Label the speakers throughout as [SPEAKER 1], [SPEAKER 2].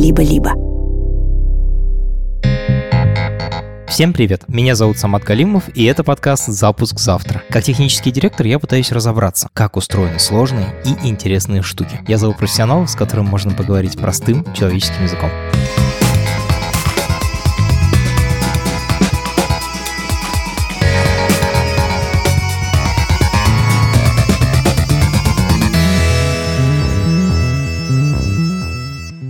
[SPEAKER 1] либо-либо.
[SPEAKER 2] Всем привет! Меня зовут Самат Галимов, и это подкаст «Запуск завтра». Как технический директор я пытаюсь разобраться, как устроены сложные и интересные штуки. Я зову профессионала, с которым можно поговорить простым человеческим языком.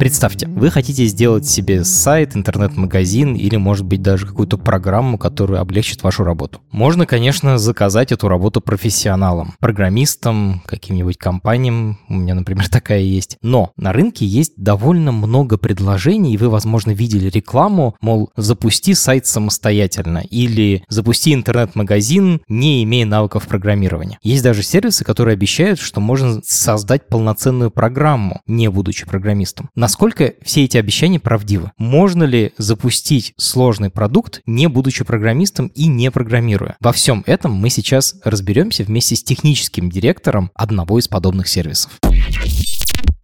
[SPEAKER 2] Представьте, вы хотите сделать себе сайт, интернет-магазин или, может быть, даже какую-то программу, которая облегчит вашу работу. Можно, конечно, заказать эту работу профессионалам, программистам, каким-нибудь компаниям, у меня, например, такая есть. Но на рынке есть довольно много предложений, и вы, возможно, видели рекламу, мол, запусти сайт самостоятельно или запусти интернет-магазин, не имея навыков программирования. Есть даже сервисы, которые обещают, что можно создать полноценную программу, не будучи программистом. На Насколько все эти обещания правдивы? Можно ли запустить сложный продукт, не будучи программистом и не программируя? Во всем этом мы сейчас разберемся вместе с техническим директором одного из подобных сервисов.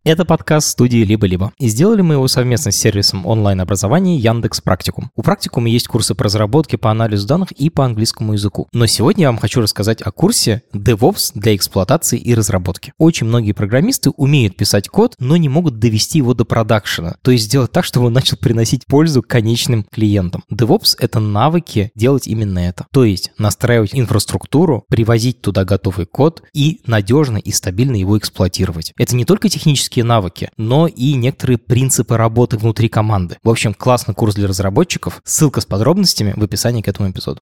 [SPEAKER 2] Это подкаст студии «Либо-либо». И сделали мы его совместно с сервисом онлайн-образования Яндекс Практикум. У Практикума есть курсы по разработке, по анализу данных и по английскому языку. Но сегодня я вам хочу рассказать о курсе DevOps для эксплуатации и разработки. Очень многие программисты умеют писать код, но не могут довести его до продакшена, то есть сделать так, чтобы он начал приносить пользу конечным клиентам. DevOps — это навыки делать именно это. То есть настраивать инфраструктуру, привозить туда готовый код и надежно и стабильно его эксплуатировать. Это не только технические технические навыки, но и некоторые принципы работы внутри команды. В общем, классный курс для разработчиков. Ссылка с подробностями в описании к этому эпизоду.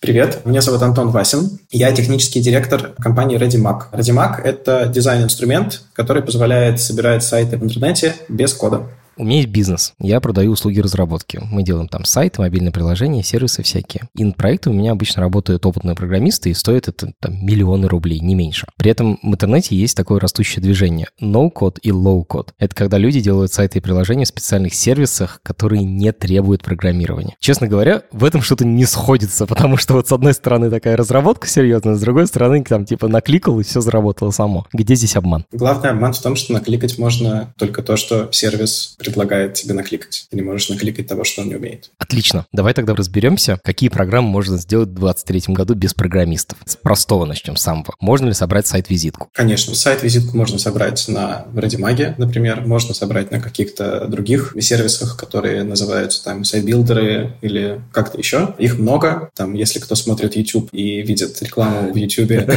[SPEAKER 3] Привет, меня зовут Антон Васин. Я технический директор компании ReadyMac. ReadyMac — это дизайн-инструмент, который позволяет собирать сайты в интернете без кода.
[SPEAKER 2] У меня есть бизнес. Я продаю услуги разработки. Мы делаем там сайты, мобильные приложения, сервисы всякие. И над проектом у меня обычно работают опытные программисты, и стоит это там миллионы рублей, не меньше. При этом в интернете есть такое растущее движение no-code и low-code. Это когда люди делают сайты и приложения в специальных сервисах, которые не требуют программирования. Честно говоря, в этом что-то не сходится, потому что вот с одной стороны такая разработка серьезная, с другой стороны там типа накликал и все заработало само. Где здесь обман?
[SPEAKER 3] Главный обман в том, что накликать можно только то, что сервис предлагает тебе накликать. Ты не можешь накликать того, что он не умеет.
[SPEAKER 2] Отлично. Давай тогда разберемся, какие программы можно сделать в 2023 году без программистов. С простого начнем, с самого. Можно ли собрать сайт-визитку?
[SPEAKER 3] Конечно. Сайт-визитку можно собрать на Readymag, например. Можно собрать на каких-то других сервисах, которые называются там сайт- builders или как-то еще. Их много. Там, если кто смотрит YouTube и видит рекламу в YouTube,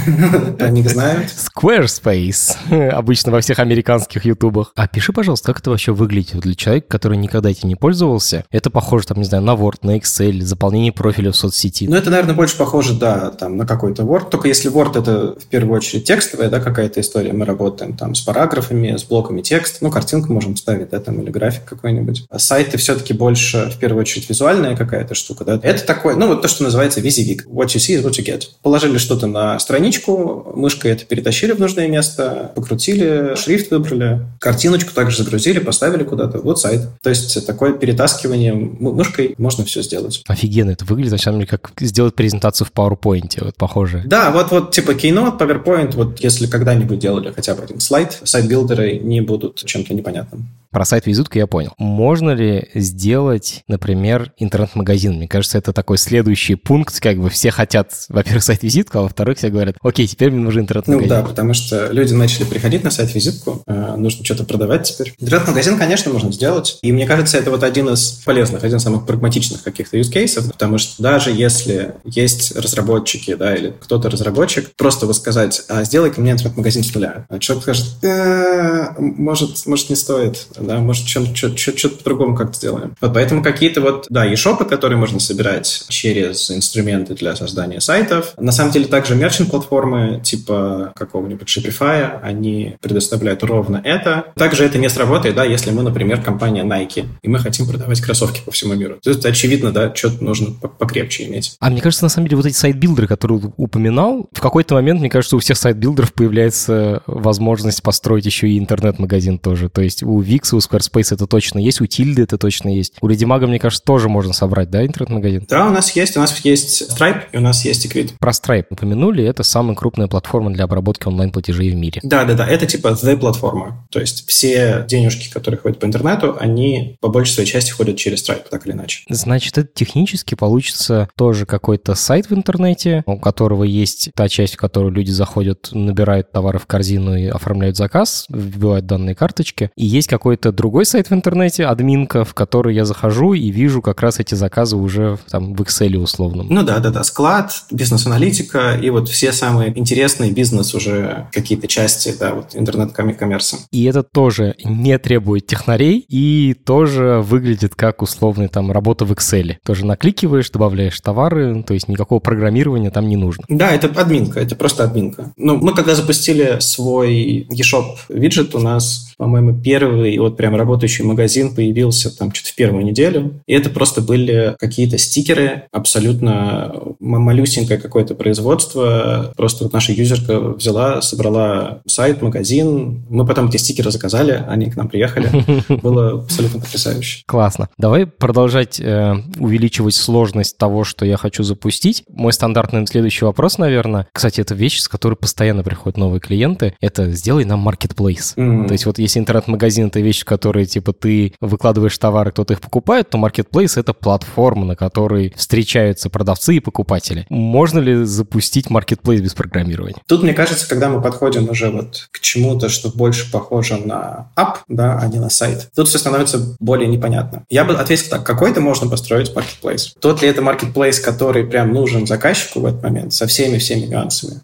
[SPEAKER 3] они знают.
[SPEAKER 2] Squarespace. Обычно во всех американских ютубах. А пиши, пожалуйста, как это вообще выглядит для человека, который никогда этим не пользовался. Это похоже, там, не знаю, на Word, на Excel, заполнение профиля в соцсети.
[SPEAKER 3] Ну, это, наверное, больше похоже, да, там, на какой-то Word. Только если Word это в первую очередь текстовая, да, какая-то история. Мы работаем там с параграфами, с блоками текста. Ну, картинку можем ставить, да, там, или график какой-нибудь. А сайты все-таки больше, в первую очередь, визуальная какая-то штука, да. Это такое, ну, вот то, что называется визивик. What you see is what you get. Положили что-то на страничку, мышкой это перетащили в нужное место, покрутили, шрифт выбрали, картиночку также загрузили, поставили куда-то вот сайт. То есть такое перетаскивание мышкой можно все сделать.
[SPEAKER 2] Офигенно это выглядит, на самом деле, как сделать презентацию в PowerPoint, вот похоже.
[SPEAKER 3] Да, вот, вот типа Keynote, PowerPoint, вот если когда-нибудь делали хотя бы один слайд, сайт- builders не будут чем-то непонятным.
[SPEAKER 2] Про сайт-визитку я понял. Можно ли сделать, например, интернет-магазин? Мне кажется, это такой следующий пункт, как бы все хотят, во-первых, сайт-визитку, а во-вторых, все говорят, окей, теперь мне нужен интернет-магазин.
[SPEAKER 3] Ну да, потому что люди начали приходить на сайт-визитку, э, нужно что-то продавать теперь. Интернет-магазин, конечно, можно сделать. И мне кажется, это вот один из полезных, один из самых прагматичных каких-то use cases, потому что даже если есть разработчики, да, или кто-то разработчик, просто вы сказать, а, сделай-ка мне интернет-магазин с нуля. А человек скажет, э, может, может, не стоит да, может, что-то по-другому как-то сделаем. Вот поэтому какие-то вот, да, e-шопы, которые можно собирать через инструменты для создания сайтов. На самом деле также мерчант-платформы типа какого-нибудь Shopify, они предоставляют ровно это. Также это не сработает, да, если мы, например, компания Nike, и мы хотим продавать кроссовки по всему миру. То есть, очевидно, да, что-то нужно покрепче иметь.
[SPEAKER 2] А мне кажется, на самом деле, вот эти сайт- builders, которые упоминал, в какой-то момент, мне кажется, у всех сайт- builder ов появляется возможность построить еще и интернет-магазин тоже. То есть у Wix Wix, у Squarespace это точно есть, у Tilde это точно есть. У Readymag, мне кажется, тоже можно собрать, да, интернет-магазин?
[SPEAKER 3] Да, у нас есть. У нас есть Stripe и у нас есть Equid.
[SPEAKER 2] Про Stripe упомянули, это самая крупная платформа для обработки онлайн-платежей в мире.
[SPEAKER 3] Да-да-да, это типа the платформа. То есть все денежки, которые ходят по интернету, они по большей своей части ходят через Stripe, так или иначе.
[SPEAKER 2] Значит, это технически получится тоже какой-то сайт в интернете, у которого есть та часть, в которую люди заходят, набирают товары в корзину и оформляют заказ, вбивают данные карточки. И есть какой-то другой сайт в интернете, админка, в который я захожу и вижу как раз эти заказы уже там в Excel условном.
[SPEAKER 3] Ну да, да, да, склад, бизнес-аналитика и вот все самые интересные бизнес уже какие-то части, да, вот интернет-коммерса.
[SPEAKER 2] И это тоже не требует технарей и тоже выглядит как условный там работа в Excel. Тоже накликиваешь, добавляешь товары, то есть никакого программирования там не нужно.
[SPEAKER 3] Да, это админка, это просто админка. Ну, мы когда запустили свой eShop виджет, у нас, по-моему, первый вот прям работающий магазин появился там что-то в первую неделю. И это просто были какие-то стикеры, абсолютно малюсенькое какое-то производство. Просто вот наша юзерка взяла, собрала сайт, магазин. Мы потом эти стикеры заказали, они к нам приехали. Было абсолютно потрясающе.
[SPEAKER 2] Классно. Давай продолжать э, увеличивать сложность того, что я хочу запустить. Мой стандартный следующий вопрос, наверное. Кстати, это вещь, с которой постоянно приходят новые клиенты. Это сделай нам marketplace. Mm-hmm. То есть вот если интернет-магазин — это вещь, в которой типа ты выкладываешь товары, кто-то их покупает, то marketplace — это платформа, на которой встречаются продавцы и покупатели. Можно ли запустить marketplace без программирования?
[SPEAKER 3] Тут, мне кажется, когда мы подходим уже вот к чему-то, что больше похоже на app, да, а не на сайт, тут все становится более непонятно. Я бы ответил так, какой-то можно построить marketplace. Тот ли это marketplace, который прям нужен заказчику в этот момент, со всеми-всеми нюансами,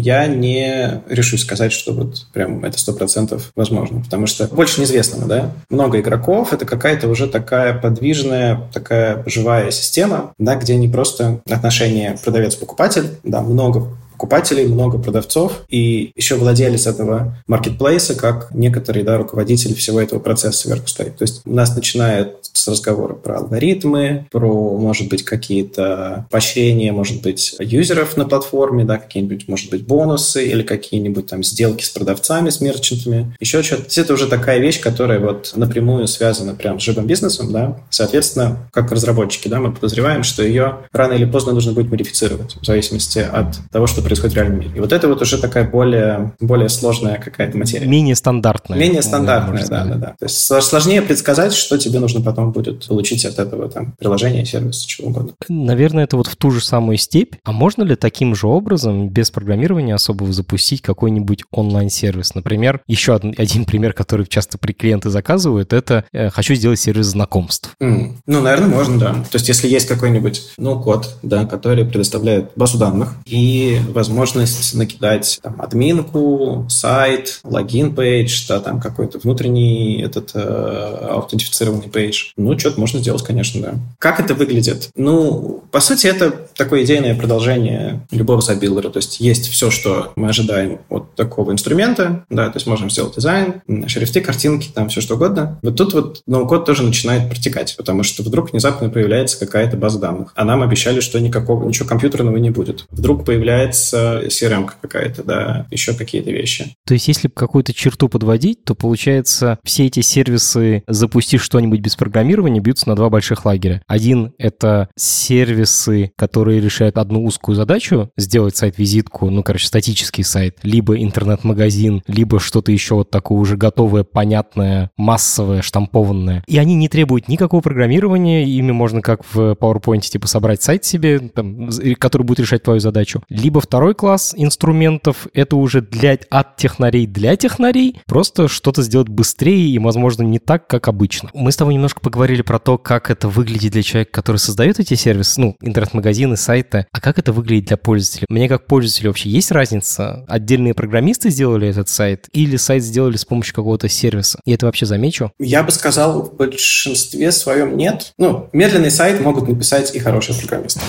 [SPEAKER 3] я не решусь сказать, что вот прям это сто процентов возможно, потому что больше неизвестного, да, много игроков, это какая-то уже такая подвижная, такая живая система, да, где не просто отношения продавец-покупатель, да, много покупателей, много продавцов, и еще владелец этого маркетплейса, как некоторый да, руководитель всего этого процесса сверху стоит. То есть у нас начинают с разговора про алгоритмы, про, может быть, какие-то поощрения, может быть, юзеров на платформе, да, какие-нибудь, может быть, бонусы или какие-нибудь там сделки с продавцами, с мерчантами, еще что-то. Это уже такая вещь, которая вот напрямую связана прям с живым бизнесом, да. Соответственно, как разработчики, да, мы подозреваем, что ее рано или поздно нужно будет модифицировать в зависимости от того, что происходит в реальном мире. И вот это вот уже такая более, более сложная какая-то материя.
[SPEAKER 2] Менее стандартная.
[SPEAKER 3] Менее стандартная, да, да, да. То есть сложнее предсказать, что тебе нужно потом будет получить от этого там приложения, сервиса, чего угодно.
[SPEAKER 2] Наверное, это вот в ту же самую степь. А можно ли таким же образом, без программирования особого, запустить какой-нибудь онлайн-сервис? Например, еще один, один пример, который часто при клиенты заказывают, это э, хочу сделать сервис знакомств.
[SPEAKER 3] Mm. Ну, наверное, можно, да. То есть, если есть какой-нибудь, ну, код, да, который предоставляет базу данных и возможность накидать там, админку, сайт, логин пейдж, да, там какой-то внутренний этот э, аутентифицированный пейдж. Ну, что-то можно сделать, конечно, да. Как это выглядит? Ну, по сути, это такое идейное продолжение любого сайт- builder а. То есть есть все, что мы ожидаем от такого инструмента, да, то есть можем сделать дизайн, шрифты, картинки, там все что угодно. Вот тут вот no-code тоже начинает протекать, потому что вдруг внезапно появляется какая-то база данных. А нам обещали, что никакого, ничего компьютерного не будет. Вдруг появляется появляется CRM какая-то, да, еще какие-то вещи.
[SPEAKER 2] То есть, если какую-то черту подводить, то получается, все эти сервисы, запустив что-нибудь без программирования, бьются на два больших лагеря. Один — это сервисы, которые решают одну узкую задачу, сделать сайт-визитку, ну, короче, статический сайт, либо интернет-магазин, либо что-то еще вот такое уже готовое, понятное, массовое, штампованное. И они не требуют никакого программирования, ими можно как в PowerPoint типа собрать сайт себе, там, который будет решать твою задачу. Либо второй Второй класс инструментов — это уже для, от технарей для технарей, просто что-то сделать быстрее и, возможно, не так, как обычно. Мы с тобой немножко поговорили про то, как это выглядит для человека, который создает эти сервисы, ну, интернет-магазины, сайты, а как это выглядит для пользователя. Мне как пользователю вообще есть разница? Отдельные программисты сделали этот сайт или сайт сделали с помощью какого-то сервиса? И это вообще замечу?
[SPEAKER 3] Я бы сказал, в большинстве своем нет. Ну, медленный сайт могут написать и хорошие программисты.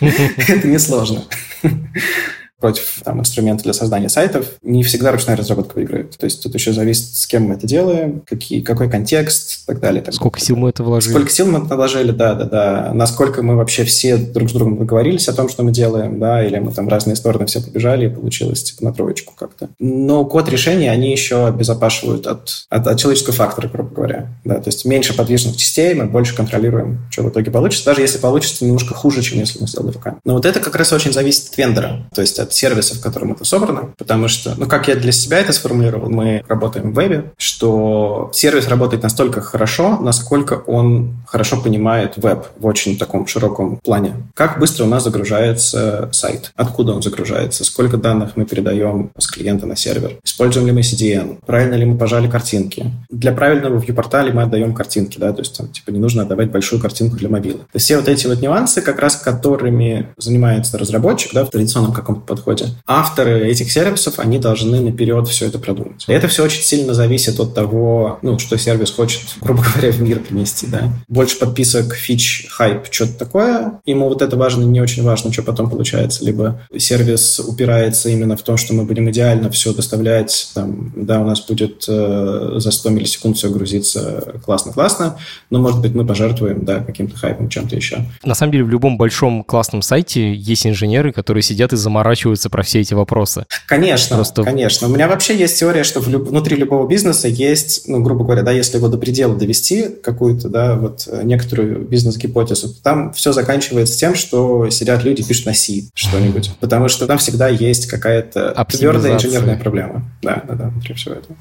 [SPEAKER 3] Это несложно. Против там, инструмента для создания сайтов, не всегда ручная разработка выиграет. То есть тут еще зависит, с кем мы это делаем, какие, какой контекст и так далее. Так
[SPEAKER 2] сколько сил мы это вложили?
[SPEAKER 3] Сколько сил мы это вложили, да, да, да. Насколько мы вообще все друг с другом договорились о том, что мы делаем, да, или мы там в разные стороны все побежали и получилось типа на троечку как-то. Но код решения, они еще обезопашивают от, от, от человеческого фактора, грубо говоря. Да, то есть меньше подвижных частей, мы больше контролируем, что в итоге получится, даже если получится немножко хуже, чем если мы сделали руками. Но вот это как раз очень зависит от вендора, то есть от сервиса, в котором это собрано, потому что, ну, как я для себя это сформулировал, мы работаем в вебе, что сервис работает настолько хорошо, насколько он хорошо понимает веб в очень таком широком плане. Как быстро у нас загружается сайт, откуда он загружается, сколько данных мы передаем с клиента на сервер, используем ли мы CDN, правильно ли мы пожали картинки. Для правильного вьюпорта ли мы отдаем картинки, да, то есть там, типа, не нужно отдавать большую картинку для мобила. То есть все вот эти вот нюансы, как раз которыми занимается разработчик, да, в традиционном каком-то подходе, авторы этих сервисов, они должны наперед все это продумать. И это все очень сильно зависит от того, ну, что сервис хочет, грубо говоря, в мир принести, да. Больше подписок, фич, хайп, что-то такое. Ему вот это важно, не очень важно, что потом получается. Либо сервис упирается именно в том, что мы будем идеально все доставлять, там, да, у нас будет э, за 100 миллисекунд все грузиться классно-классно, но, может быть, мы пожертвуем, да, каким-то хайпом, чем-то еще.
[SPEAKER 2] На самом деле, в любом большом классном сайте есть инженеры, которые сидят и заморачиваются про все эти вопросы.
[SPEAKER 3] Конечно, Просто... конечно. У меня вообще есть теория, что люб... внутри любого бизнеса есть, ну, грубо говоря, да, если его до предела довести, какую-то, да, вот э, некоторую бизнес-гипотезу, то там все заканчивается тем, что сидят люди, пишут на C что-нибудь. Потому что там всегда есть какая-то твердая инженерная проблема. Да, да, да, внутри всего этого.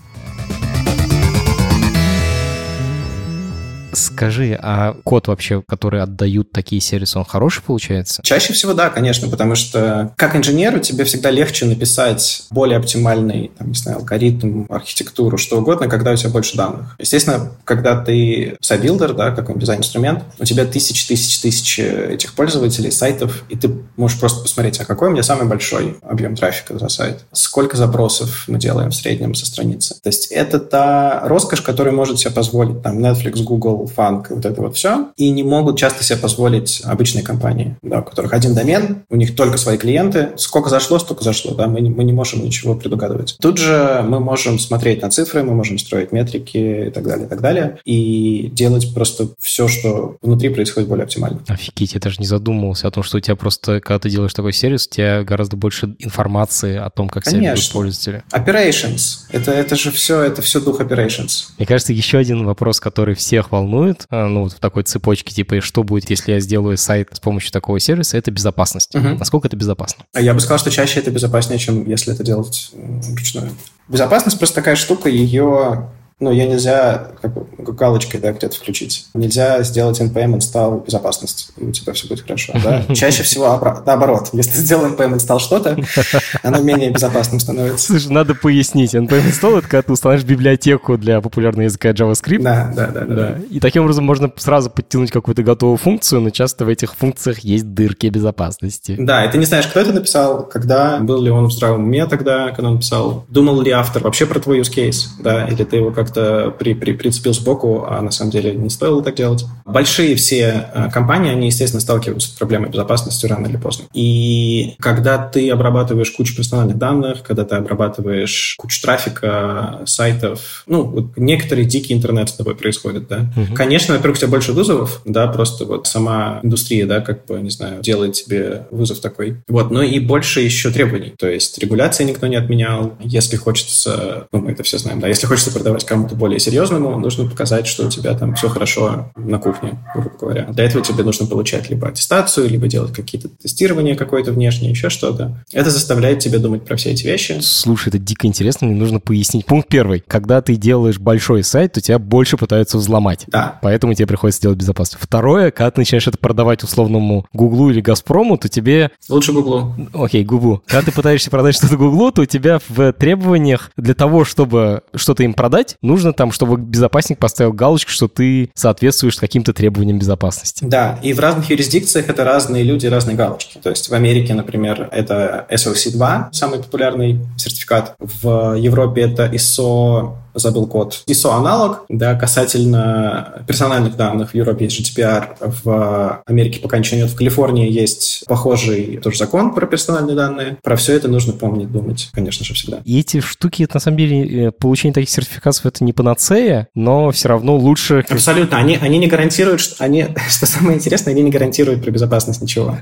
[SPEAKER 2] Скажи, а код вообще, который отдают такие сервисы, он хороший получается?
[SPEAKER 3] Чаще всего да, конечно, потому что как инженеру тебе всегда легче написать более оптимальный, там, не знаю, алгоритм, архитектуру, что угодно, когда у тебя больше данных. Естественно, когда ты сайт- builder, да, какой дизайн-инструмент, у тебя тысячи, тысячи, тысячи этих пользователей, сайтов, и ты можешь просто посмотреть, а какой у меня самый большой объем трафика за сайт, сколько запросов мы делаем в среднем со страницы. То есть это та роскошь, которую может себе позволить там Netflix, Google, FAANG, вот это вот все, и не могут часто себе позволить обычные компании, да, у которых один домен, у них только свои клиенты, сколько зашло, столько зашло, да, мы не, мы не можем ничего предугадывать. Тут же мы можем смотреть на цифры, мы можем строить метрики и так далее, и так далее, и делать просто все, что внутри происходит более оптимально.
[SPEAKER 2] Офигеть, я даже не задумывался о том, что у тебя просто, когда ты делаешь такой сервис, у тебя гораздо больше информации о том, как Конечно. сервис пользователя.
[SPEAKER 3] Operations. Это, это же все, это все дух operations.
[SPEAKER 2] Мне кажется, еще один вопрос, который всех волнует, волнует, а, ну, вот в такой цепочке, типа, что будет, если я сделаю сайт с помощью такого сервиса, это безопасность. Угу. Насколько это безопасно?
[SPEAKER 3] А я бы сказал, что чаще это безопаснее, чем если это делать вручную. Безопасность просто такая штука, ее ну, ее нельзя как галочкой да, где-то включить. Нельзя сделать NPM install безопасность, и у тебя все будет хорошо. Да? Чаще всего наоборот. Если сделал NPM install что-то, оно менее безопасным становится.
[SPEAKER 2] Слушай, надо пояснить. NPM install — это когда ты устанавливаешь библиотеку для популярного языка JavaScript.
[SPEAKER 3] Да, да, да. да, да.
[SPEAKER 2] И таким образом можно сразу подтянуть какую-то готовую функцию, но часто в этих функциях есть дырки безопасности.
[SPEAKER 3] Да, и ты не знаешь, кто это написал, когда, был ли он в здравом уме тогда, когда он писал, думал ли автор вообще про твой use case, да, или ты его как как-то при, при, прицепил сбоку, а на самом деле не стоило так делать. Большие все э, компании, они, естественно, сталкиваются с проблемой безопасности рано или поздно. И когда ты обрабатываешь кучу персональных данных, когда ты обрабатываешь кучу трафика, сайтов, ну, вот некоторые дикий интернет с тобой происходит, да. Угу. Конечно, во-первых, у тебя больше вызовов, да, просто вот сама индустрия, да, как бы, не знаю, делает тебе вызов такой. Вот, но и больше еще требований. То есть регуляции никто не отменял. Если хочется, ну, мы это все знаем, да, если хочется продавать кому кому-то более серьезному, нужно показать, что у тебя там все хорошо на кухне, грубо говоря. Для этого тебе нужно получать либо аттестацию, либо делать какие-то тестирования какое-то внешнее, еще что-то. Это заставляет тебя думать про все эти вещи.
[SPEAKER 2] Слушай, это дико интересно, мне нужно пояснить. Пункт первый. Когда ты делаешь большой сайт, то тебя больше пытаются взломать.
[SPEAKER 3] Да.
[SPEAKER 2] Поэтому тебе приходится делать безопасность. Второе, когда ты начинаешь это продавать условному Гуглу или Газпрому, то тебе...
[SPEAKER 3] Лучше Гуглу.
[SPEAKER 2] Окей, Гуглу. Когда ты пытаешься продать что-то Гуглу, то у тебя в требованиях для того, чтобы что-то им продать, нужно там, чтобы безопасник поставил галочку, что ты соответствуешь каким-то требованиям безопасности.
[SPEAKER 3] Да, и в разных юрисдикциях это разные люди, разные галочки. То есть в Америке, например, это SOC 2, самый популярный сертификат. В Европе это ISO забыл код. ISO-аналог, да, касательно персональных данных. В Европе есть GDPR, в Америке пока ничего нет. В Калифорнии есть похожий тоже закон про персональные данные. Про все это нужно помнить, думать, конечно же, всегда.
[SPEAKER 2] И эти штуки, это, на самом деле, э, получение таких сертификатов, это не панацея, но все равно лучше...
[SPEAKER 3] Абсолютно. Они, они не гарантируют, что они, что самое интересное, они не гарантируют про безопасность ничего.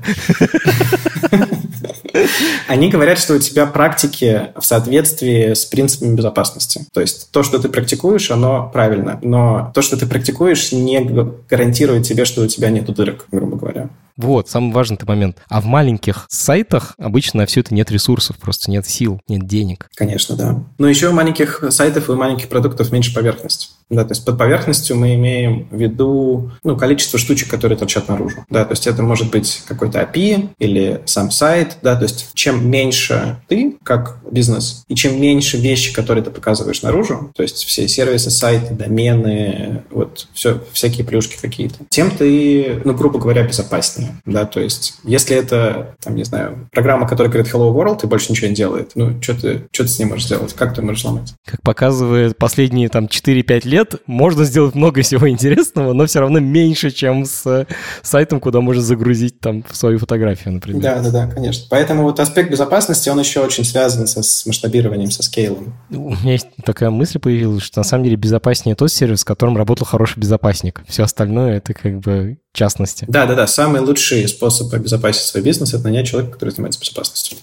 [SPEAKER 3] Они говорят, что у тебя практики в соответствии с принципами безопасности. То есть то, что ты практикуешь, оно правильно. Но то, что ты практикуешь, не гарантирует тебе, что у тебя нет дырок, грубо говоря.
[SPEAKER 2] Вот, самый важный момент. А в маленьких сайтах обычно все это нет ресурсов, просто нет сил, нет денег.
[SPEAKER 3] Конечно, да. Но еще у маленьких сайтов и у маленьких продуктов меньше поверхность. Да, то есть под поверхностью мы имеем в виду ну, количество штучек, которые торчат наружу. Да, то есть это может быть какой-то API или сам сайт. Да, то есть чем меньше ты, как бизнес, и чем меньше вещи, которые ты показываешь наружу, то есть все сервисы, сайты, домены, вот все, всякие плюшки какие-то, тем ты, ну, грубо говоря, безопаснее. Да, то есть если это, там, не знаю, программа, которая говорит Hello World и больше ничего не делает, ну, что ты, что ты с ней можешь сделать? Как ты можешь ломать?
[SPEAKER 2] Как показывает последние там 4-5 лет, лет можно сделать много всего интересного, но все равно меньше, чем с сайтом, куда можно загрузить там свою фотографию, например.
[SPEAKER 3] Да, да, да, конечно. Поэтому вот аспект безопасности, он еще очень связан со, с масштабированием, со скейлом.
[SPEAKER 2] У меня есть такая мысль появилась, что на самом деле безопаснее тот сервис, с которым работал хороший безопасник. Все остальное это как бы частности.
[SPEAKER 3] Да, да, да. Самый лучший способ обезопасить свой бизнес – это нанять человека, который занимается безопасностью.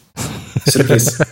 [SPEAKER 3] Сюрприз.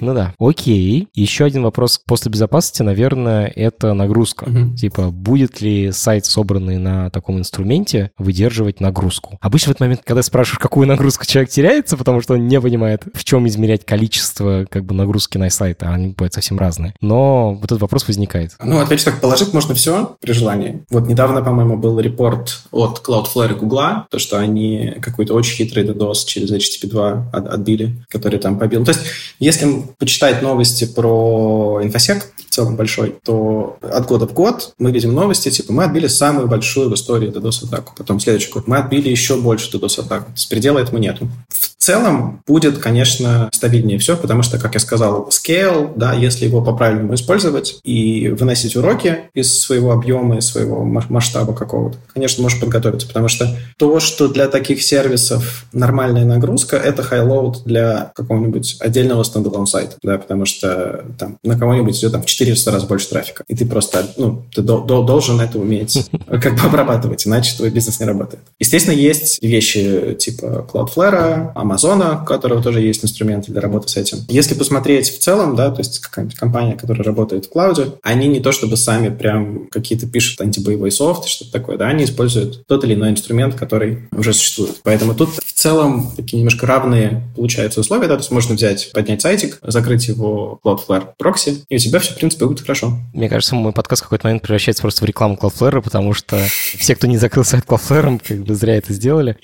[SPEAKER 2] Ну да. Окей. Еще один вопрос после безопасности, наверное, это нагрузка. Типа, будет ли сайт, собранный на таком инструменте, выдерживать нагрузку? Обычно в этот момент, когда спрашиваешь, какую нагрузку человек теряется, потому что он не понимает, в чем измерять количество как бы нагрузки на сайт, а они бывают совсем разные. Но вот этот вопрос возникает.
[SPEAKER 3] Ну, опять же, так положить можно все при желании. Вот недавно, по-моему, был репорт от Cloudflare и Google, то, что они какой-то очень хитрый DDoS через HTTP2 отбили, который там побил. То есть, если почитать новости про инфосек, в целом большой, то от года в год мы видим новости, типа, мы отбили самую большую в истории DDoS-атаку. Потом следующий год мы отбили еще больше DDoS-атаку. То есть предела этому нету. В целом будет, конечно, стабильнее все, потому что, как я сказал, scale, да, если его по-правильному использовать и выносить уроки из своего объема, из своего масштаба какого-то, конечно, можешь подготовиться, потому что то, что для таких сервисов нормальная нагрузка, это high-load для какого-нибудь отдельного standalone сайта, да, потому что там на кого-нибудь идет там в 400 раз больше трафика, и ты просто, ну, ты до, до, должен это уметь как бы обрабатывать, иначе твой бизнес не работает. Естественно, есть вещи типа Cloudflare, Amazon а, у которого тоже есть инструменты для работы с этим. Если посмотреть в целом, да, то есть какая-нибудь компания, которая работает в cloud е, они не то чтобы сами прям какие-то пишут anti-DDoS овый софт, что-то такое, да, они используют тот или иной инструмент, который уже существует. Поэтому тут в целом такие немножко равные получаются условия, да, то есть можно взять, поднять сайтик, закрыть его Cloudflare proxy, и у тебя все, в принципе, будет хорошо.
[SPEAKER 2] Мне кажется, мой подкаст в какой-то момент превращается просто в рекламу Cloudflare, потому что все, кто не закрыл сайт Cloudflare, как бы зря это сделали.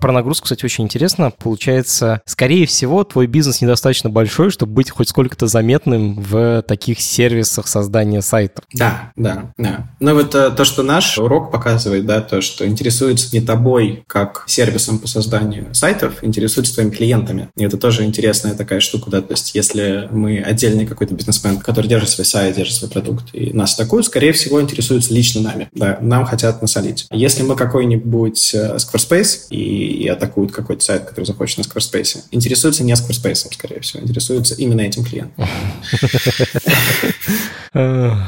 [SPEAKER 2] Про нагрузку, кстати, очень интересно. Получается, скорее всего, твой бизнес недостаточно большой, чтобы быть хоть сколько-то заметным в таких сервисах создания сайтов.
[SPEAKER 3] Да, да, да. Ну вот э, то, что наш урок показывает, да, то, что интересуется не тобой как сервисом по созданию сайтов, интересуется твоими клиентами. И это тоже интересная такая штука, да, то есть если мы отдельный какой-то бизнесмен, который держит свой сайт, держит свой продукт, и нас атакуют, скорее всего, интересуются лично нами, да, нам хотят насолить. Если мы какой-нибудь э, Squarespace и, и атакуют какой-то сайт, который захочет на Squarespace, интересуются не Squarespace, скорее всего, интересуются именно этим клиентом.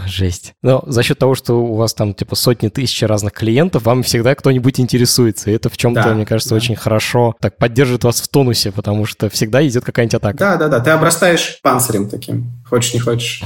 [SPEAKER 2] Жесть. Но за счет того, что у вас там типа сотни тысяч разных клиентов, вам всегда кто-нибудь интересуется. И это в чем-то, мне кажется, очень хорошо так поддерживает вас в тонусе, потому что всегда идет какая-нибудь атака.
[SPEAKER 3] Да, да, да. Ты обрастаешь панцирем таким. Хочешь, не хочешь.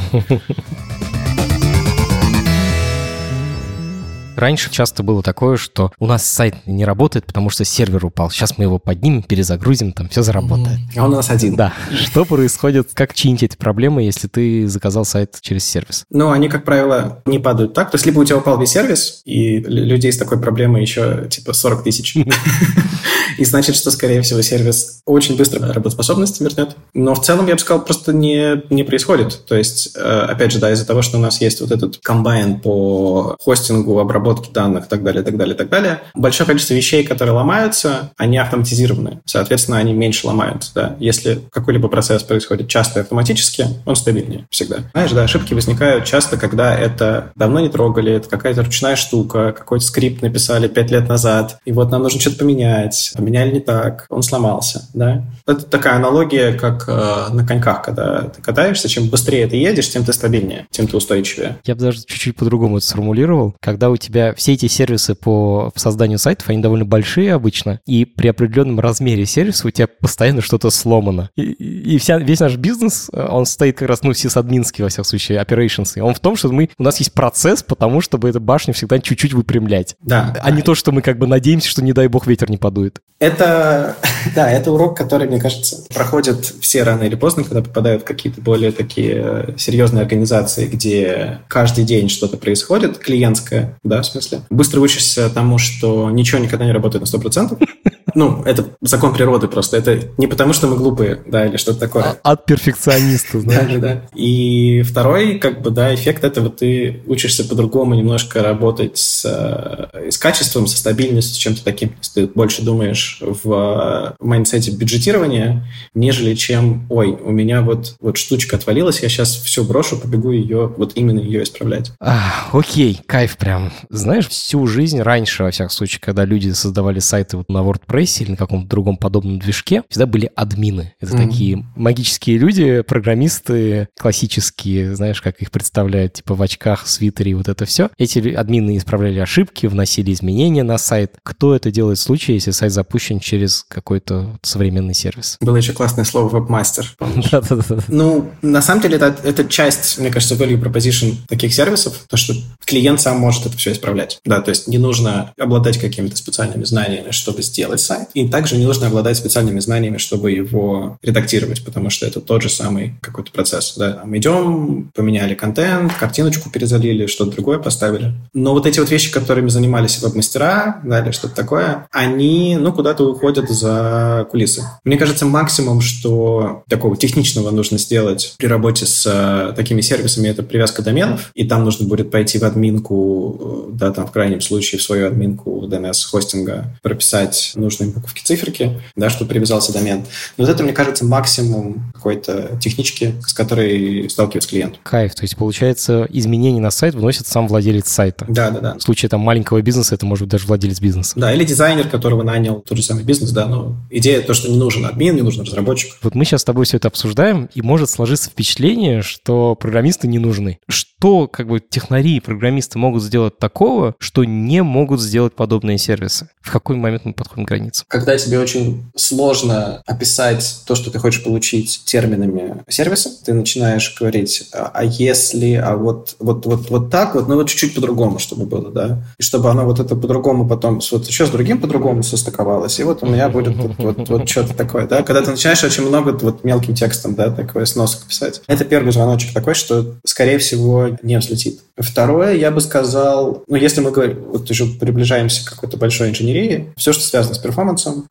[SPEAKER 2] Раньше часто было такое, что у нас сайт не работает, потому что сервер упал. Сейчас мы его поднимем, перезагрузим, там все заработает.
[SPEAKER 3] А у нас один.
[SPEAKER 2] Да. Что происходит? Как чинить эти проблемы, если ты заказал сайт через сервис?
[SPEAKER 3] Ну, они, как правило, не падают так. То есть, либо у тебя упал весь сервис, и людей с такой проблемой еще типа 40 тысяч. И значит, что, скорее всего, сервис очень быстро работоспособности вернет. Но в целом, я бы сказал, просто не, не происходит. То есть, э, опять же, да, из-за того, что у нас есть вот этот комбайн по хостингу, обработке данных и так далее, так далее, так далее, большое количество вещей, которые ломаются, они автоматизированы. Соответственно, они меньше ломаются. Да. Если какой-либо процесс происходит часто и автоматически, он стабильнее всегда. Знаешь, да, ошибки возникают часто, когда это давно не трогали, это какая-то ручная штука, какой-то скрипт написали пять лет назад, и вот нам нужно что-то поменять, поменяли не так, он сломался, да. Это такая аналогия, как э, на коньках, когда ты катаешься, чем быстрее ты едешь, тем ты стабильнее, тем ты устойчивее.
[SPEAKER 2] Я бы даже чуть-чуть по-другому это сформулировал. Когда у тебя все эти сервисы по созданию сайтов, они довольно большие обычно, и при определенном размере сервиса у тебя постоянно что-то сломано. И, и вся, весь наш бизнес, э, он стоит как раз, ну, сисадминский, во всяком случае, operations. Он в том, что мы, у нас есть процесс, потому чтобы эту башню всегда чуть-чуть выпрямлять.
[SPEAKER 3] Да.
[SPEAKER 2] А не то, что мы как бы надеемся, что, не дай бог, ветер не подует.
[SPEAKER 3] Это, да, это урок, который, мне кажется, проходят все рано или поздно, когда попадают в какие-то более такие э, серьезные организации, где каждый день что-то происходит, клиентское, да, в смысле. Быстро учишься тому, что ничего никогда не работает на 100%. Ну, это закон природы просто. Это не потому, что мы глупые, да, или что-то такое.
[SPEAKER 2] А, от перфекциониста,
[SPEAKER 3] знаешь. Да, да. И второй, как бы, да, эффект этого, ты учишься по-другому немножко работать с, э, с качеством, со стабильностью, с чем-то таким. Ты больше думаешь в mindset е бюджетирования, нежели чем, ой, у меня вот, вот штучка отвалилась, я сейчас все брошу, побегу ее, вот именно ее исправлять.
[SPEAKER 2] А, окей, кайф прям. Знаешь, всю жизнь раньше, во всяком случае, когда люди создавали сайты вот на WordPress или на каком-то другом подобном движке, всегда были админы. Это mm-hmm. такие магические люди, программисты классические, знаешь, как их представляют, типа в очках, свитере и вот это все. Эти админы исправляли ошибки, вносили изменения на сайт. Кто это делает в случае, если сайт запущен через какой-то современный сервис?
[SPEAKER 3] Было еще классное слово вебмастер. Ну, на самом деле, это, это часть, мне кажется, value proposition таких сервисов, то, что клиент сам может это все исправлять. Да, то есть не нужно обладать какими-то специальными знаниями, чтобы сделать сайт, и также не нужно обладать специальными знаниями, чтобы его редактировать, потому что это тот же самый какой-то процесс. Да, мы идем, поменяли контент, картиночку перезалили, что-то другое поставили. Но вот эти вот вещи, которыми занимались веб-мастера, да, или что-то такое, они, ну, куда-то уходят за кулисы. Мне кажется, максимум, что такого техничного нужно сделать при работе с э, такими сервисами, это привязка доменов, и там нужно будет пойти в админку, э, да, там в крайнем случае в свою админку DNS-хостинга прописать нужные буковки, циферки, да, чтобы привязался домен. Но вот это, мне кажется, максимум какой-то технички, с которой сталкивается клиент.
[SPEAKER 2] Кайф. То есть, получается, изменения на сайт вносит сам владелец сайта.
[SPEAKER 3] Да, да, да.
[SPEAKER 2] В случае там маленького бизнеса это может быть даже владелец бизнеса.
[SPEAKER 3] Да, или дизайнер, которого нанял тот же самый бизнес, да, но идея то, что не нужен админ, не нужен разработчик.
[SPEAKER 2] Вот мы сейчас с тобой все это обсуждаем, и может сложиться впечатление, что программисты не нужны. Что как бы технари и программисты могут сделать такого, что не могут сделать подобные сервисы? В какой момент мы подходим к границам?
[SPEAKER 3] Когда тебе очень сложно описать то, что ты хочешь получить терминами сервиса, ты начинаешь говорить, а, а если, а вот, вот, вот, вот так вот, ну вот чуть-чуть по-другому, чтобы было, да, и чтобы оно вот это по-другому потом, вот еще с другим по-другому состыковалось, и вот у меня будет вот, вот, вот что-то такое, да, когда ты начинаешь очень много вот мелким текстом, да, такое сносок писать. Это первый звоночек такой, что, скорее всего, не взлетит. Второе, я бы сказал, ну, если мы говорим, вот уже приближаемся к какой-то большой инженерии, все, что связано с перформансом,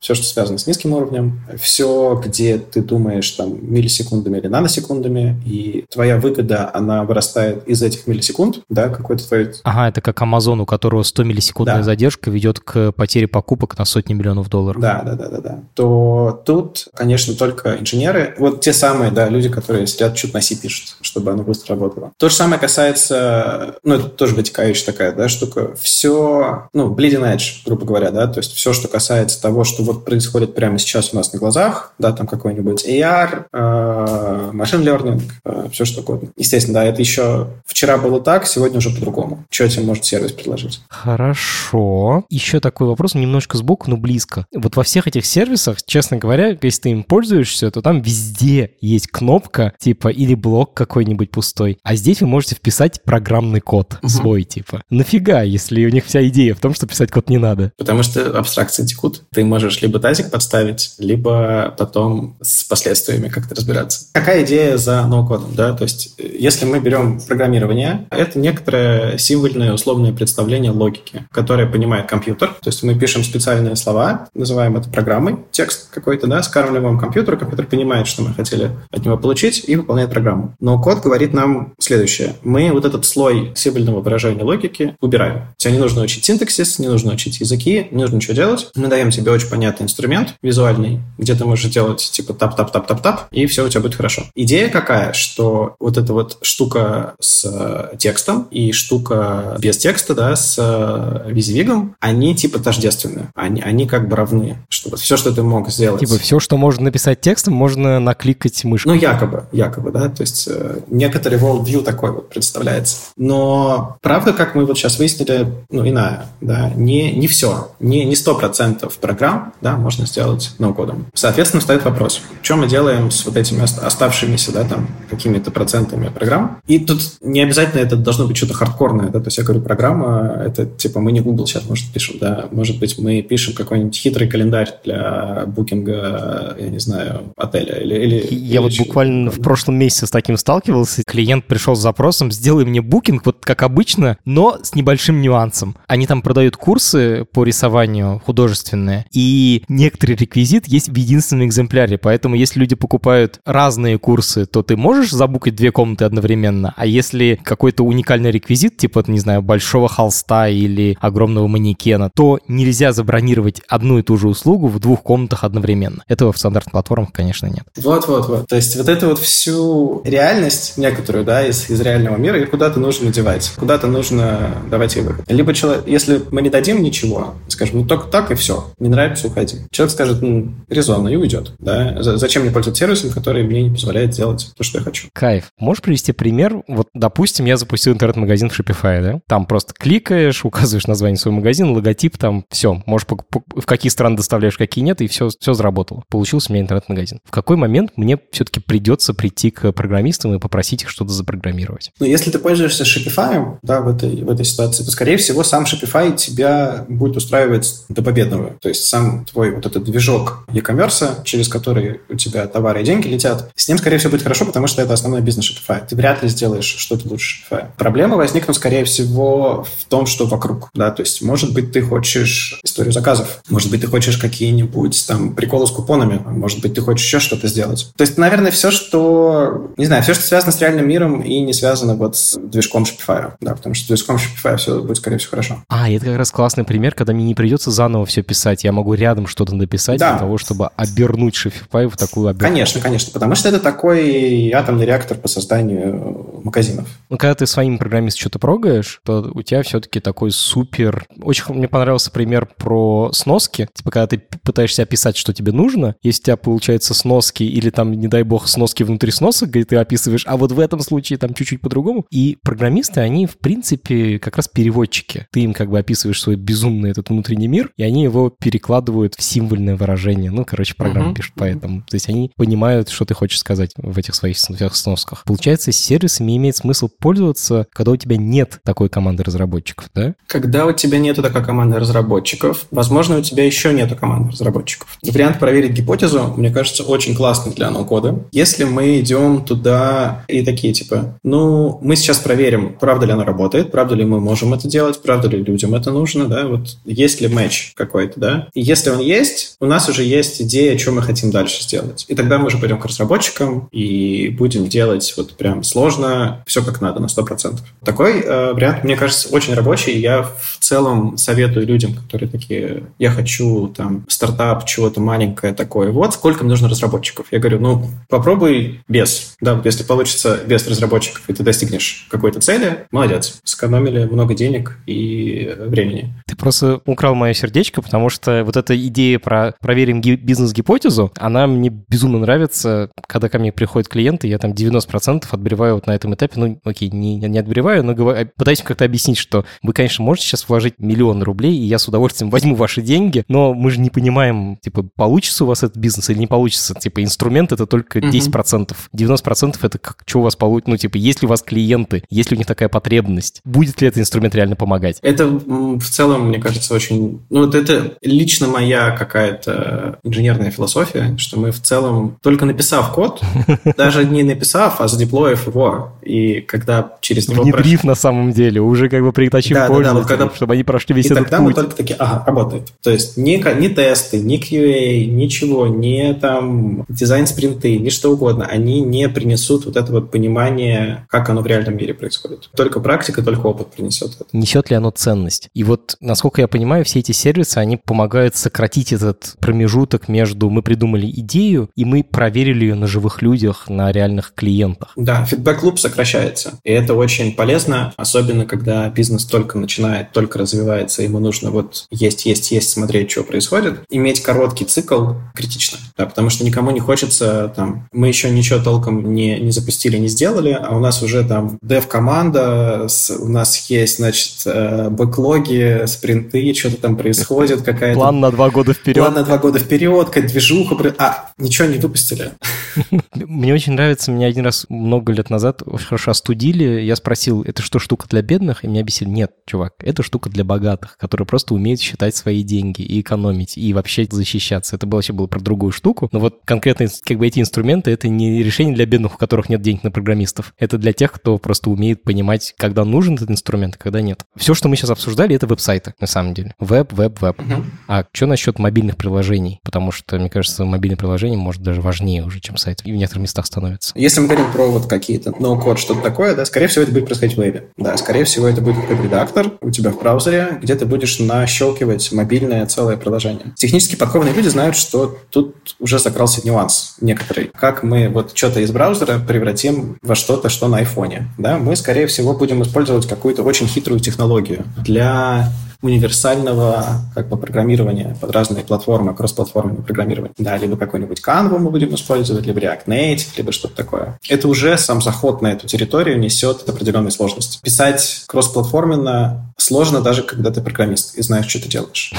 [SPEAKER 3] все, что связано с низким уровнем, все, где ты думаешь там миллисекундами или наносекундами, и твоя выгода, она вырастает из этих миллисекунд, да, какой-то твой...
[SPEAKER 2] Ага, это как Amazon, у которого 100 миллисекундная да. задержка ведет к потере покупок на сотни миллионов долларов.
[SPEAKER 3] Да, да, да, да, да. То тут, конечно, только инженеры, вот те самые, да, люди, которые сидят, чуть на C пишут, чтобы оно быстро работало. То же самое касается, ну, это тоже вытекающая такая, да, штука. Все, ну, bleeding edge, грубо говоря, да, то есть все, что касается того, что вот происходит прямо сейчас у нас на глазах, да, там какой-нибудь AR, э, машин learning, э, все что угодно. Естественно, да, это еще вчера было так, сегодня уже по-другому. Что тебе может сервис предложить?
[SPEAKER 2] Хорошо. Еще такой вопрос, немножко сбоку, но близко. Вот во всех этих сервисах, честно говоря, если ты им пользуешься, то там везде есть кнопка, типа, или блок какой-нибудь пустой. А здесь вы можете вписать программный код угу. свой, типа. Нафига, если у них вся идея в том, что писать код не надо?
[SPEAKER 3] Потому что абстракции текут. Ты можешь либо тазик подставить, либо потом с последствиями как-то разбираться. Какая идея за ноу-кодом, да? То есть, если мы берем программирование, это некоторое символьное условное представление логики, которое понимает компьютер. То есть, мы пишем специальные слова, называем это программой, текст какой-то, да, скармливаем компьютеру, компьютер понимает, что мы хотели от него получить, и выполняет программу. No-code говорит нам следующее. Мы вот этот слой символьного выражения логики убираем. Тебе не нужно учить синтаксис, не нужно учить языки, не нужно ничего делать. Мы даем тебе очень понятный инструмент визуальный, где ты можешь делать типа тап-тап-тап-тап-тап, и все у тебя будет хорошо. Идея какая, что вот эта вот штука с э, текстом и штука без текста, да, с э, WYSIWYG ом, они типа тождественны. Они, они как бы равны. Что вот все, что ты мог сделать.
[SPEAKER 2] Типа все, что можно написать текстом, можно накликать мышкой.
[SPEAKER 3] Ну, якобы, якобы, да. То есть э, некоторый worldview такой вот представляется. Но правда, как мы вот сейчас выяснили, ну, иная, да, не, не все, не, не 100% программ, да, можно сделать ноу-кодом. Соответственно, встает вопрос, что мы делаем с вот этими оставшимися, да, там, какими-то процентами программ. И тут не обязательно это должно быть что-то хардкорное, да, то есть я говорю, программа, это типа мы не Google сейчас, может, пишем, да, может быть, мы пишем какой-нибудь хитрый календарь для букинга, я не знаю, отеля или... или
[SPEAKER 2] я или вот буквально в прошлом месяце с таким сталкивался. Клиент пришел с запросом, сделай мне букинг, вот как обычно, но с небольшим нюансом. Они там продают курсы по рисованию художественные, и некоторый реквизит есть в единственном экземпляре, поэтому если люди покупают разные курсы, то ты можешь забукать две комнаты одновременно, а если какой-то уникальный реквизит, типа, не знаю, большого холста или огромного манекена, то нельзя забронировать одну и ту же услугу в двух комнатах одновременно. Этого в стандартных платформах, конечно, нет.
[SPEAKER 3] Вот-вот-вот. То есть вот эту вот всю реальность некоторую, да, из, из реального мира, и куда-то нужно девать, куда-то нужно давать ей выход. Либо человек, если мы не дадим ничего, скажем, ну только так и все, не нравится, уходи. Человек скажет, ну, резонно, и уйдет, да. Зачем мне пользоваться сервисом, который мне не позволяет делать то, что я хочу?
[SPEAKER 2] Кайф. Можешь привести пример? Вот, допустим, я запустил интернет-магазин в Shopify, да? Там просто кликаешь, указываешь название своего магазина, логотип, там все. Можешь в какие страны доставляешь, какие нет, и все, все заработало. Получился у меня интернет-магазин. В какой момент мне все-таки придется прийти к программистам и попросить их что-то запрограммировать?
[SPEAKER 3] Ну, если ты пользуешься Shopify, да, в этой, в этой ситуации, то, скорее всего, сам Shopify тебя будет устраивать до победного. То есть сам твой вот этот движок e-commerce, через который у тебя товары и деньги летят, с ним, скорее всего, будет хорошо, потому что это основной бизнес Shopify. Ты вряд ли сделаешь что-то лучше Shopify. Проблемы возникнут, скорее всего, в том, что вокруг. Да? То есть, может быть, ты хочешь историю заказов, может быть, ты хочешь какие-нибудь там приколы с купонами, может быть, ты хочешь еще что-то сделать. То есть, наверное, все, что, не знаю, все, что связано с реальным миром и не связано вот с движком Shopify, да, потому что с движком Shopify все будет, скорее всего, хорошо.
[SPEAKER 2] А, это как раз классный пример, когда мне не придется заново все писать, я могу рядом что-то написать да. для того, чтобы обернуть Shopify в такую обертку.
[SPEAKER 3] Конечно, конечно, потому что это такой атомный реактор по созданию магазинов.
[SPEAKER 2] Ну, когда ты своим программистом что-то прогаешь, то у тебя все-таки такой супер... Очень мне понравился пример про сноски. Типа, когда ты пытаешься описать, что тебе нужно, если у тебя получается сноски или там, не дай бог, сноски внутри сносок, где ты описываешь, а вот в этом случае там чуть-чуть по-другому. И программисты, они, в принципе, как раз переводчики. Ты им как бы описываешь свой безумный этот внутренний мир, и они его перекладывают в символьное выражение. Ну, короче, программа uh-huh. пишет поэтому. То есть они понимают, что ты хочешь сказать в этих своих сносках. Получается, сервисами имеет смысл пользоваться, когда у тебя нет такой команды разработчиков, да?
[SPEAKER 3] Когда у тебя нету такой команды разработчиков, возможно, у тебя еще нету команды разработчиков. Вариант проверить гипотезу, мне кажется, очень классный для ноу-кода. Если мы идем туда и такие, типа, ну, мы сейчас проверим, правда ли она работает, правда ли мы можем это делать, правда ли людям это нужно, да, вот есть ли матч какой-то, да. И если он есть, у нас уже есть идея, что мы хотим дальше сделать. И тогда мы уже пойдем к разработчикам и будем делать вот прям сложно, все как надо, на 100%. Такой э, вариант, мне кажется, очень рабочий. Я в целом советую людям, которые такие, я хочу там стартап, чего-то маленькое такое, вот сколько мне нужно разработчиков. Я говорю, ну, попробуй без. Да, если получится без разработчиков, и ты достигнешь какой-то цели, молодец. Сэкономили много денег и времени.
[SPEAKER 2] Ты просто украл мое сердечко, потому что вот эта идея про проверим бизнес-гипотезу, она мне безумно нравится. Когда ко мне приходят клиенты, я там 90% отбреваю вот на этом этапе, ну, окей, не, не отбреваю, но говорю, пытаюсь как-то объяснить, что вы, конечно, можете сейчас вложить миллион рублей, и я с удовольствием возьму ваши деньги, но мы же не понимаем, типа, получится у вас этот бизнес или не получится. Типа, инструмент — это только 10%. 90% — это как, что у вас получится, ну, типа, есть ли у вас клиенты, есть ли у них такая потребность, будет ли этот инструмент реально помогать?
[SPEAKER 3] Это в целом, мне кажется, очень... Ну, вот это лично моя какая-то инженерная философия, что мы в целом, только написав код, даже не написав, а задеплоив его, и когда через него...
[SPEAKER 2] Внедрив на самом деле, уже как бы притащив да, пользователей, да, да, когда... чтобы они прошли весь и этот
[SPEAKER 3] тогда путь. мы только такие, ага, работает. То есть ни, ни тесты, ни QA, ничего, ни там дизайн-спринты, ни что угодно, они не принесут вот это вот понимание, как оно в реальном мире происходит. Только практика, только опыт принесет это.
[SPEAKER 2] Несет ли оно ценность? И вот, насколько я понимаю, все эти сервисы, они помогают сократить этот промежуток между мы придумали идею и мы проверили ее на живых людях, на реальных клиентах.
[SPEAKER 3] Да, фидбэк-луп сокращается. И это очень полезно, особенно когда бизнес только начинает, только развивается, ему нужно вот есть, есть, есть, смотреть, что происходит. Иметь короткий цикл критично, да, потому что никому не хочется там, мы еще ничего толком не, не запустили, не сделали, а у нас уже там дев-команда, у нас есть, значит, э, бэклоги, спринты, что-то там происходит, какая-то...
[SPEAKER 2] План на два года вперед.
[SPEAKER 3] План на два года вперед, какая-то движуха. А, ничего не выпустили.
[SPEAKER 2] Мне очень нравится, меня один раз много лет назад хорошо остудили. Я спросил, это что, штука для бедных? И мне объяснили, нет, чувак, это штука для богатых, которые просто умеют считать свои деньги и экономить, и вообще защищаться. Это вообще было про другую штуку. Но вот конкретно как бы эти инструменты, это не решение для бедных, у которых нет денег на программистов. Это для тех, кто просто умеет понимать, когда нужен этот инструмент, а когда нет. Все, что мы сейчас обсуждали, это веб-сайты, на самом деле. Веб, веб, веб. А что насчет мобильных приложений? Потому что, мне кажется, мобильное приложение может даже важнее уже, чем сайт. И в некоторых местах становится.
[SPEAKER 3] Если мы говорим про вот какие-то ноу-код, что-то такое, да, скорее всего, это будет происходить в вебе. Да, скорее всего, это будет какой-то редактор у тебя в браузере, где ты будешь нащелкивать мобильное целое приложение. Технически подкованные люди знают, что тут уже закрался нюанс некоторый. Как мы вот что-то из браузера превратим во что-то, что на айфоне. Да? Мы, скорее всего, будем использовать какую-то очень хитрую технологию для универсального как бы программирования под разные платформы, кроссплатформенного программирования. Да, либо какой-нибудь Canva мы будем использовать, либо React Native, либо что-то такое. Это уже сам заход на эту территорию несет определенную сложность. Писать кроссплатформенно сложно даже когда ты программист и знаешь, что ты делаешь.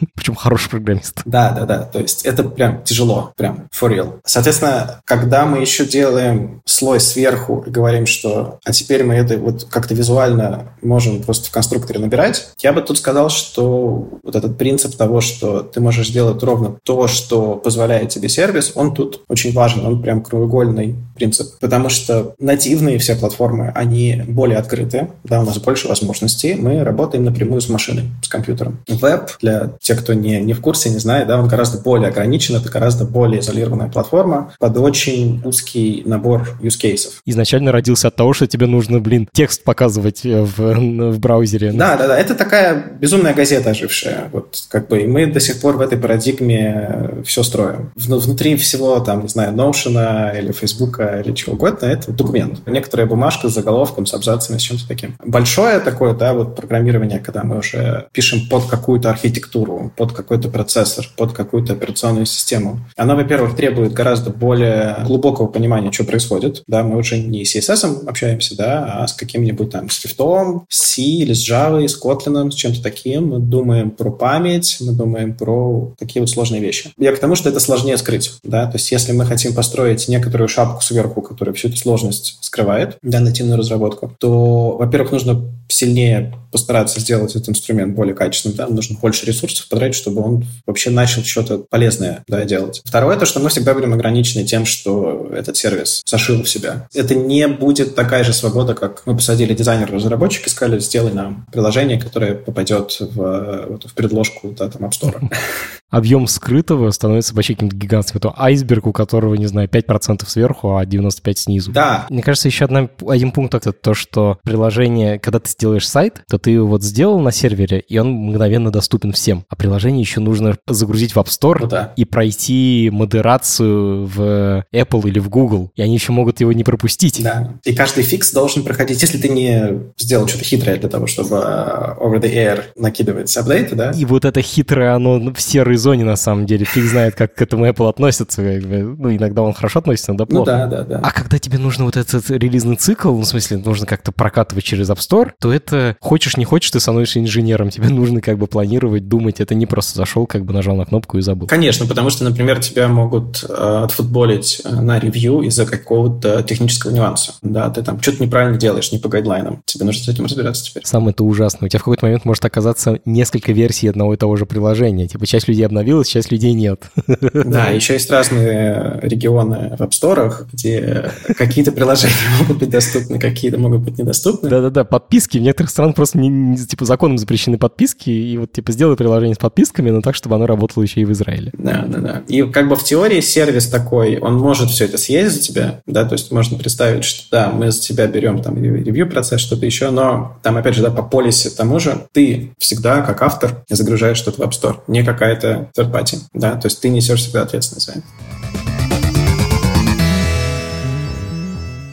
[SPEAKER 2] Причем хороший программист.
[SPEAKER 3] Да, да, да. То есть это прям тяжело, прям for real. Соответственно, когда мы еще делаем слой сверху и говорим, что а теперь мы это вот как-то визуально можем просто в конструкторе набирать, я бы тут сказал, что вот этот принцип того, что ты можешь сделать ровно то, что позволяет тебе сервис, он тут очень важен, он прям краеугольный принцип. Потому что нативные все платформы, они более открыты, да, у нас больше возможностей, мы работаем напрямую с машиной, с компьютером. Веб для те, кто не, не в курсе, не знает, да, он гораздо более ограничен, это гораздо более изолированная платформа под очень узкий набор use cases.
[SPEAKER 2] Изначально родился от того, что тебе нужно, блин, текст показывать э, в, в браузере.
[SPEAKER 3] Да, да, да, это такая безумная газета ожившая. Вот как бы и мы до сих пор в этой парадигме все строим. Внутри всего, там, не знаю, Notion или Facebook или чего угодно, это документ. Некоторая бумажка с заголовком, с абзацами, с чем-то таким. Большое такое, да, вот программирование, когда мы уже пишем под какую-то архитектуру, под какой-то процессор, под какую-то операционную систему. Оно, во-первых, требует гораздо более глубокого понимания, что происходит. Да, мы уже не с CSS общаемся, да, а с каким-нибудь там с Swift, с C или с Java, с Kotlin, с чем-то таким. Мы думаем про память, мы думаем про такие вот сложные вещи. Я к тому, что это сложнее скрыть, да, то есть если мы хотим построить некоторую шапку сверху, которая всю эту сложность скрывает, да, нативную разработку, то, во-первых, нужно сильнее постараться сделать этот инструмент более качественным, да, нужно больше ресурсов потратить, чтобы он вообще начал что-то полезное да, делать. Второе, то, что мы всегда будем ограничены тем, что этот сервис зашил в себя. Это не будет такая же свобода, как мы посадили дизайнера-разработчика и сказали, сделай нам приложение, которое попадет в, в предложку да, там, App Store.
[SPEAKER 2] Объем скрытого становится вообще каким-то гигантским. Это айсберг, у которого, не знаю, 5% сверху, а 95% снизу.
[SPEAKER 3] Да.
[SPEAKER 2] Мне кажется, еще одна, один пункт это то, что приложение, когда ты сделаешь сайт, то ты его вот сделал на сервере, и он мгновенно доступен всем. А приложение еще нужно загрузить в App Store ну, да. и пройти модерацию в Apple или в Google. И они еще могут его не пропустить.
[SPEAKER 3] Да. И каждый фикс должен проходить, если ты не сделал что-то хитрое для того, чтобы over the air накидывать апдейты, да?
[SPEAKER 2] И вот это хитрое, оно все зоне, на самом деле. Фиг знает, как к этому Apple относится. Ну, иногда он хорошо относится, иногда ну плохо.
[SPEAKER 3] Ну, да, да, да.
[SPEAKER 2] А когда тебе нужно вот этот релизный цикл, ну, в смысле, нужно как-то прокатывать через App Store, то это, хочешь не хочешь, ты становишься инженером. Тебе нужно как бы планировать, думать. Это не просто зашел, как бы нажал на кнопку и забыл.
[SPEAKER 3] Конечно, потому что, например, тебя могут э, отфутболить э, на ревью из-за какого-то технического нюанса. Да, ты там что-то неправильно делаешь, не по гайдлайнам. Тебе нужно с этим разбираться теперь.
[SPEAKER 2] Самое это ужасно. У тебя в какой-то момент может оказаться несколько версий одного и того же приложения. Типа часть людей обновилась, часть людей нет.
[SPEAKER 3] Да, еще есть разные регионы в App Store, где какие-то приложения могут быть доступны, какие-то могут быть недоступны.
[SPEAKER 2] Да-да-да, подписки. В некоторых странах просто не, не, типа законом запрещены подписки, и вот типа сделай приложение с подписками, но так, чтобы оно работало еще и в Израиле.
[SPEAKER 3] Да-да-да. И как бы в теории сервис такой, он может все это съесть за тебя, да, то есть можно представить, что да, мы за тебя берем там ревью-процесс, что-то еще, но там, опять же, да, по полисе тому же, ты всегда, как автор, загружаешь что-то в App Store, не какая-то third party, да, то есть ты несешь всегда ответственность за это.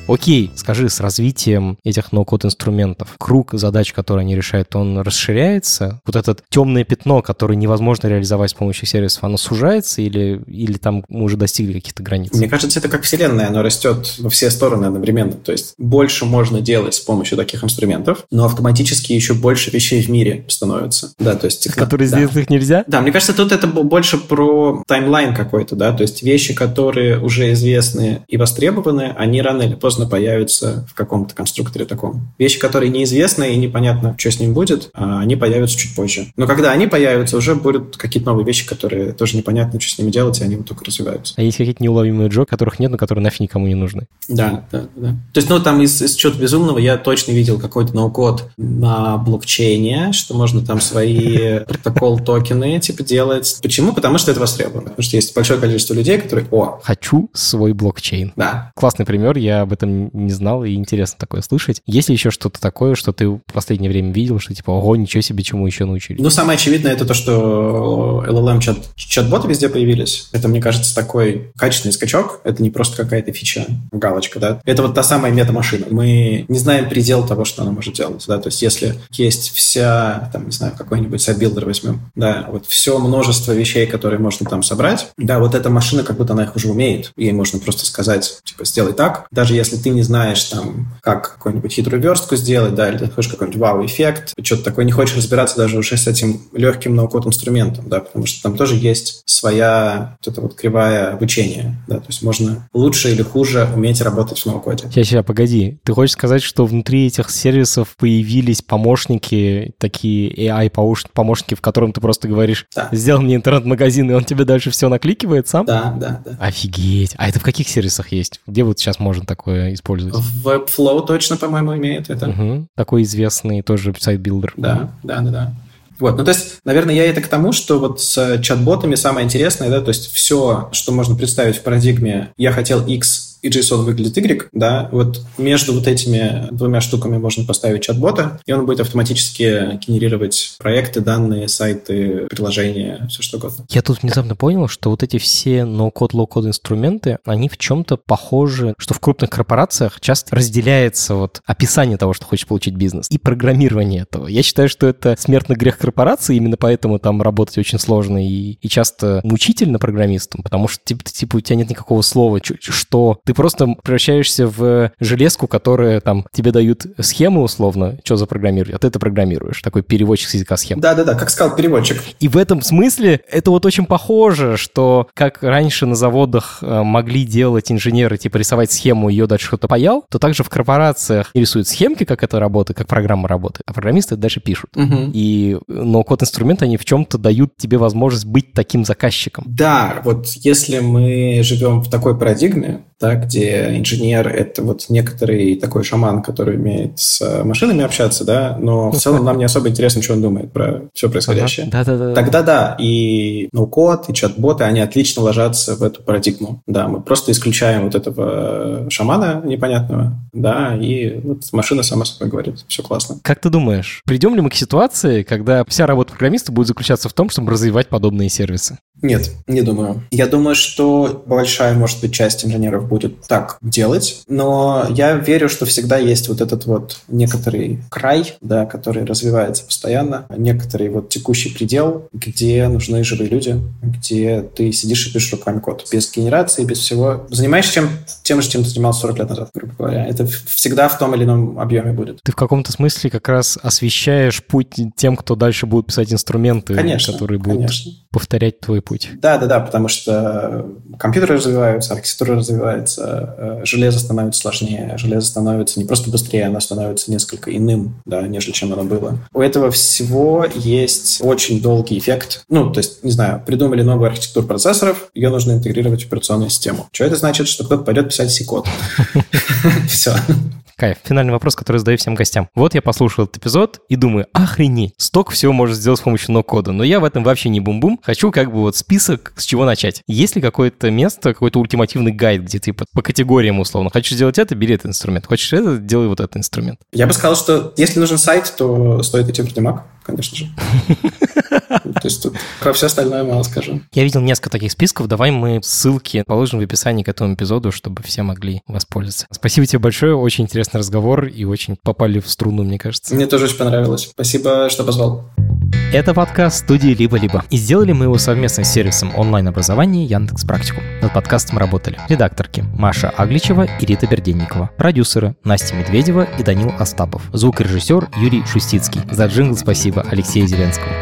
[SPEAKER 2] Окей, скажи, с развитием этих ноу-код инструментов, круг задач, которые они решают, он расширяется? Вот это темное пятно, которое невозможно реализовать с помощью сервисов, оно сужается или, или там мы уже достигли каких-то границ?
[SPEAKER 3] Мне кажется, это как вселенная, оно растет во все стороны одновременно. То есть больше можно делать с помощью таких инструментов, но автоматически еще больше вещей в мире становится. Да, то есть...
[SPEAKER 2] Которые да. сделать их нельзя?
[SPEAKER 3] Да, мне кажется, тут это больше про таймлайн какой-то, да, то есть вещи, которые уже известны и востребованы, они рано или поздно поздно появятся в каком-то конструкторе таком. Вещи, которые неизвестны и непонятно, что с ним будет, а, они появятся чуть позже. Но когда они появятся, уже будут какие-то новые вещи, которые тоже непонятно, что с ними делать, и они вот только развиваются.
[SPEAKER 2] А есть какие-то неуловимые джо, которых нет, но которые нафиг никому не нужны?
[SPEAKER 3] Да, да, да. То есть, ну, там из, из чего-то безумного я точно видел какой-то ноу-код на блокчейне, что можно там свои протокол-токены, типа, делать. Почему? Потому что это востребовано. Потому что есть большое количество людей, которые, о...
[SPEAKER 2] Хочу свой блокчейн.
[SPEAKER 3] Да.
[SPEAKER 2] Классный пример, я об этом этом не знал, и интересно такое слышать. Есть ли еще что-то такое, что ты в последнее время видел, что типа, ого, ничего себе, чему еще научились?
[SPEAKER 3] Ну, самое очевидное это то, что LLM чат, чат-боты везде появились. Это, мне кажется, такой качественный скачок. Это не просто какая-то фича, галочка, да. Это вот та самая мета-машина. Мы не знаем предел того, что она может делать, да. То есть, если есть вся, там, не знаю, какой-нибудь site-builder возьмем, да, вот все множество вещей, которые можно там собрать, да, вот эта машина, как будто она их уже умеет. Ей можно просто сказать, типа, сделай так, даже если если ты не знаешь, там, как какую-нибудь хитрую верстку сделать, да, или ты хочешь какой-нибудь вау-эффект, что-то такое, не хочешь разбираться даже уже с этим легким no-code инструментом, да, потому что там тоже есть своя вот эта вот кривая обучения, да, то есть можно лучше или хуже уметь работать в no-code е.
[SPEAKER 2] Сейчас, сейчас, погоди. Ты хочешь сказать, что внутри этих сервисов появились помощники, такие AI-помощники, в котором ты просто говоришь, да. сделай мне интернет-магазин, и он тебе дальше все накликивает сам?
[SPEAKER 3] Да, да, да.
[SPEAKER 2] Офигеть. А это в каких сервисах есть? Где вот сейчас можно такое использовать?
[SPEAKER 3] Webflow точно, по-моему, имеет это.
[SPEAKER 2] Угу. Такой известный тоже site-builder.
[SPEAKER 3] Да, да, да, да. Вот, ну то есть, наверное, я это к тому, что вот с чат-ботами самое интересное, да, то есть все, что можно представить в парадигме «я хотел X, и JSON выглядит Y, да, вот между вот этими двумя штуками можно поставить чат-бота, и он будет автоматически генерировать проекты, данные, сайты, приложения, все что угодно.
[SPEAKER 2] Я тут внезапно понял, что вот эти все no-code, low-code инструменты, они в чем-то похожи, что в крупных корпорациях часто разделяется вот описание того, что хочешь получить бизнес, и программирование этого. Я считаю, что это смертный грех корпорации, именно поэтому там работать очень сложно и, и часто мучительно программистам, потому что типа, типа у тебя нет никакого слова, что ты просто превращаешься в железку, которая там тебе дают схемы условно, что запрограммировать, а ты это программируешь. Такой переводчик с языка схем.
[SPEAKER 3] Да-да-да, как сказал переводчик.
[SPEAKER 2] И в этом смысле это вот очень похоже, что как раньше на заводах э, могли делать инженеры, типа рисовать схему, ее дальше что-то паял, то также в корпорациях рисуют схемки, как это работает, как программа работает, а программисты дальше пишут. Угу. И но код инструменты, они в чем-то дают тебе возможность быть таким заказчиком.
[SPEAKER 3] Да, вот если мы живем в такой парадигме, да, где инженер — это вот некоторый такой шаман, который умеет с машинами общаться, да, но в целом нам не особо интересно, что он думает про все происходящее. Тогда да, и ноу-код, и чат-боты, они отлично ложатся в эту парадигму. Да, мы просто исключаем вот этого шамана непонятного, да, и вот машина сама собой говорит, все классно.
[SPEAKER 2] Как ты думаешь, придем ли мы к ситуации, когда вся работа программиста будет заключаться в том, чтобы развивать подобные сервисы?
[SPEAKER 3] Нет, не думаю. Я думаю, что большая, может быть, часть инженеров во-первых, так делать, но я верю, что всегда есть вот этот вот некоторый край, да, который развивается постоянно, некоторый вот текущий предел, где нужны живые люди, где ты сидишь и пишешь руками код. Без генерации, без всего. Занимаешься чем, тем же, чем ты занимался 40 лет назад, грубо говоря. Это всегда в том или ином объеме будет.
[SPEAKER 2] Ты в каком-то смысле как раз освещаешь путь тем, кто дальше будет писать инструменты,
[SPEAKER 3] конечно,
[SPEAKER 2] которые будут конечно. повторять твой путь.
[SPEAKER 3] Да, да, да, потому что компьютеры развиваются, архитектура развивается, э, железо становится сложнее, железо становится не просто быстрее, оно становится несколько иным, да, нежели чем оно было. У этого всего есть очень долгий эффект. Ну, то есть, не знаю, придумали новую архитектуру процессоров, ее нужно интегрировать в операционную систему. Что это значит? Что кто-то пойдет писать C-код. Все.
[SPEAKER 2] Кайф. Финальный вопрос, который задаю всем гостям. Вот я послушал этот эпизод и думаю, охренеть, столько всего можно сделать с помощью ноу-кода, но я в этом вообще не бум-бум. Хочу как бы вот список, с чего начать. Есть ли какое-то место, какой-то ультимативный гайд, где типа по категориям условно. Хочешь сделать это, бери этот инструмент. Хочешь это, делай вот этот инструмент.
[SPEAKER 3] Я бы сказал, что если нужен сайт, то стоит идти в Mac конечно же. То есть тут про все остальное мало скажу.
[SPEAKER 2] Я видел несколько таких списков. Давай мы ссылки положим в описании к этому эпизоду, чтобы все могли воспользоваться. Спасибо тебе большое. Очень интересный разговор и очень попали в струну, мне кажется.
[SPEAKER 3] Мне тоже очень понравилось. Спасибо, что позвал.
[SPEAKER 2] Это подкаст студии «Либо-либо». И сделали мы его совместно с сервисом онлайн-образования Яндекс Практику. Над подкастом работали редакторки Маша Агличева и Рита Берденникова, продюсеры Настя Медведева и Данил Остапов, звукорежиссер Юрий Шустицкий. За джингл спасибо Алексея Зеленского.